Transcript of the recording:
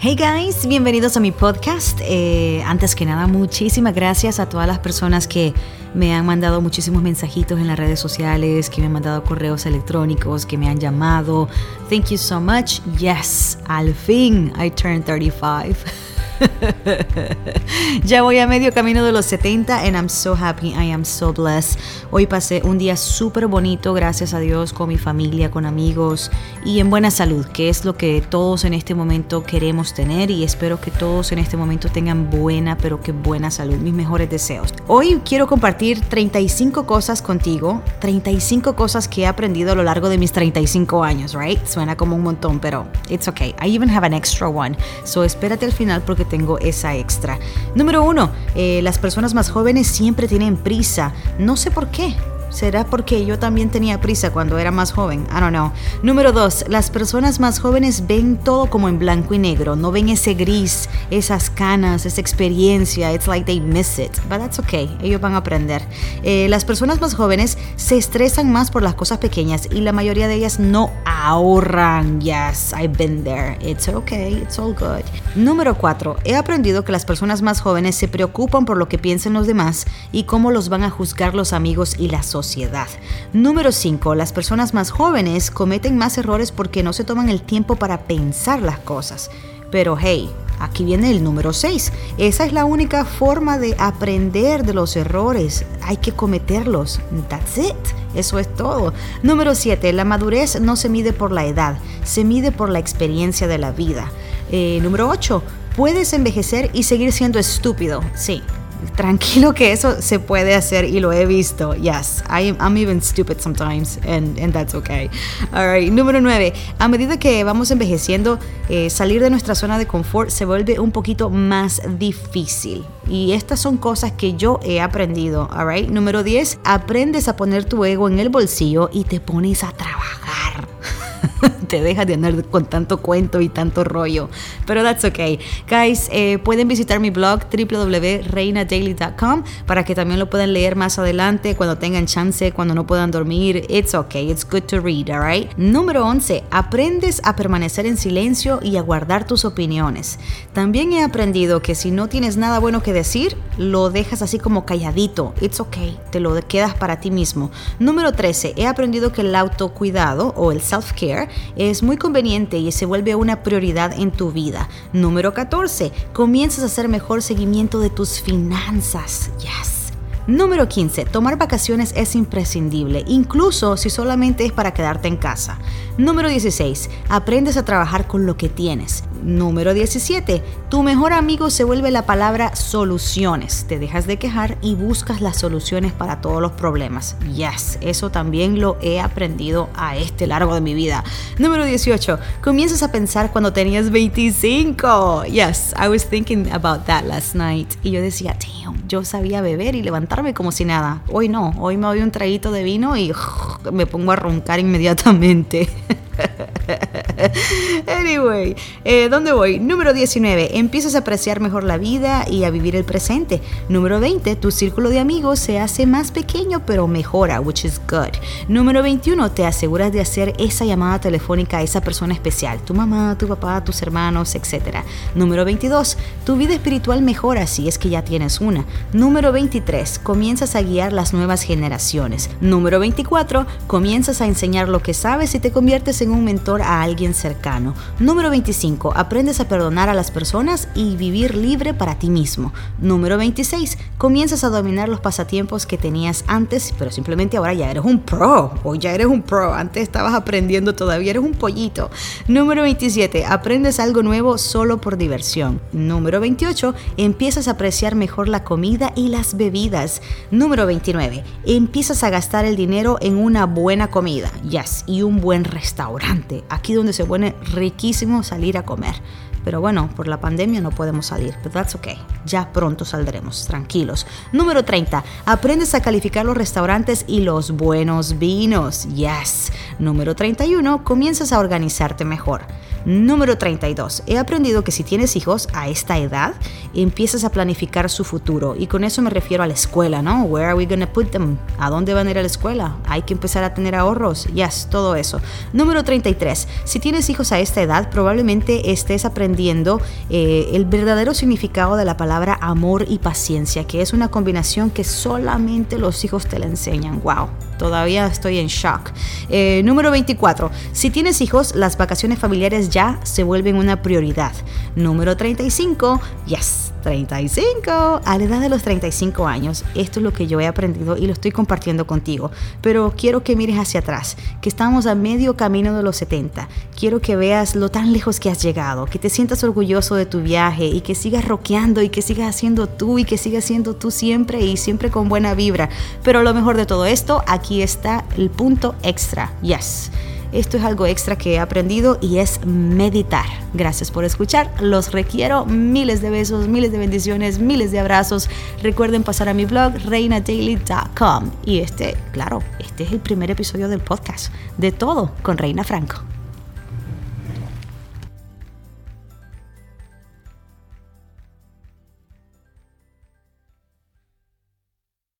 Hey guys, bienvenidos a mi podcast. Eh, antes que nada, muchísimas gracias a todas las personas que me han mandado muchísimos mensajitos en las redes sociales, que me han mandado correos electrónicos, que me han llamado. Thank you so much. Yes, al fin I turned 35. ya voy a medio camino de los 70 and I'm so happy, I am so blessed. Hoy pasé un día súper bonito, gracias a Dios, con mi familia, con amigos y en buena salud, que es lo que todos en este momento queremos tener y espero que todos en este momento tengan buena, pero que buena salud, mis mejores deseos. Hoy quiero compartir 35 cosas contigo, 35 cosas que he aprendido a lo largo de mis 35 años, right? Suena como un montón, pero it's okay. I even have an extra one. So espérate al final porque tengo esa extra. Número uno, eh, las personas más jóvenes siempre tienen prisa. No sé por qué. ¿Será porque yo también tenía prisa cuando era más joven? I don't know. Número dos, las personas más jóvenes ven todo como en blanco y negro, no ven ese gris, esas canas, esa experiencia. It's like they miss it. But that's okay, ellos van a aprender. Eh, las personas más jóvenes se estresan más por las cosas pequeñas y la mayoría de ellas no ahorran. Yes, I've been there. It's okay, it's all good. Número cuatro, he aprendido que las personas más jóvenes se preocupan por lo que piensen los demás y cómo los van a juzgar los amigos y la sociedad. Número 5. Las personas más jóvenes cometen más errores porque no se toman el tiempo para pensar las cosas. Pero hey, aquí viene el número 6. Esa es la única forma de aprender de los errores. Hay que cometerlos. That's it. Eso es todo. Número 7. La madurez no se mide por la edad, se mide por la experiencia de la vida. Eh, número 8. Puedes envejecer y seguir siendo estúpido. Sí, tranquilo que eso se puede hacer y lo he visto. Yes, I, I'm even stupid sometimes and, that's okay. Alright, número 9. A medida que vamos envejeciendo, eh, salir de nuestra zona de confort se vuelve un poquito más difícil. Y estas son cosas que yo he aprendido. Alright, número 10. Aprendes a poner tu ego en el bolsillo y te pones a trabajar. Te dejas de andar con tanto cuento y tanto rollo. Pero that's okay. Guys, eh, pueden visitar mi blog www.reinadaily.com para que también lo puedan leer más adelante cuando tengan chance, cuando no puedan dormir. It's okay. It's good to read, alright? Número 11. Aprendes a permanecer en silencio y a guardar tus opiniones. También he aprendido que si no tienes nada bueno que decir, lo dejas así como calladito. It's okay. Te lo quedas para ti mismo. Número 13. He aprendido que el autocuidado o el self-care es muy conveniente y se vuelve una prioridad en tu vida. Número 14. Comienzas a hacer mejor seguimiento de tus finanzas. Yes. Número 15. Tomar vacaciones es imprescindible, incluso si solamente es para quedarte en casa. Número 16. Aprendes a trabajar con lo que tienes. Número 17. Tu mejor amigo se vuelve la palabra soluciones. Te dejas de quejar y buscas las soluciones para todos los problemas. Yes, eso también lo he aprendido a este largo de mi vida. Número 18. Comienzas a pensar cuando tenías 25. Yes, I was thinking about that last night. Y yo decía, damn, yo sabía beber y levantarme como si nada. Hoy no, hoy me doy un traguito de vino y me pongo a roncar inmediatamente. anyway, eh, ¿dónde voy? Número 19. Empiezas a apreciar mejor la vida y a vivir el presente. Número 20. Tu círculo de amigos se hace más pequeño pero mejora, which is good. Número 21. Te aseguras de hacer esa llamada telefónica a esa persona especial. Tu mamá, tu papá, tus hermanos, etc. Número 22. Tu vida espiritual mejora si es que ya tienes una. Número 23. Comienzas a guiar las nuevas generaciones. Número 24. Comienzas a enseñar lo que sabes y te conviertes en un mentor a alguien cercano. Número 25. Aprendes a perdonar a las personas y vivir libre para ti mismo. Número 26. Comienzas a dominar los pasatiempos que tenías antes, pero simplemente ahora ya eres un pro. Hoy ya eres un pro. Antes estabas aprendiendo todavía, eres un pollito. Número 27. Aprendes algo nuevo solo por diversión. Número 28. Empiezas a apreciar mejor la comida y las bebidas. Número 29. Empiezas a gastar el dinero en una buena comida. Yes, y un buen restaurante. Aquí donde se pone riquísimo salir a comer. Pero bueno, por la pandemia no podemos salir, pero that's okay. Ya pronto saldremos, tranquilos. Número 30. Aprendes a calificar los restaurantes y los buenos vinos. Yes. Número 31. Comienzas a organizarte mejor. Número 32. He aprendido que si tienes hijos a esta edad, empiezas a planificar su futuro. Y con eso me refiero a la escuela, ¿no? Where are we gonna put them? ¿A dónde van a ir a la escuela? Hay que empezar a tener ahorros. Yes, todo eso. Número 33. Si tienes hijos a esta edad, probablemente estés aprendiendo eh, el verdadero significado de la palabra amor y paciencia, que es una combinación que solamente los hijos te la enseñan. Wow, todavía estoy en shock. Eh, número 24. Si tienes hijos, las vacaciones familiares ya se vuelven una prioridad. Número 35. Yes, 35. A la edad de los 35 años, esto es lo que yo he aprendido y lo estoy compartiendo contigo. Pero quiero que mires hacia atrás, que estamos a medio camino de los 70. Quiero que veas lo tan lejos que has llegado, que te sientas orgulloso de tu viaje y que sigas rockeando y que sigas haciendo tú y que sigas siendo tú siempre y siempre con buena vibra. Pero lo mejor de todo esto, aquí está el punto extra. Yes. Esto es algo extra que he aprendido y es meditar. Gracias por escuchar. Los requiero miles de besos, miles de bendiciones, miles de abrazos. Recuerden pasar a mi blog reinadaily.com. Y este, claro, este es el primer episodio del podcast. De todo con Reina Franco.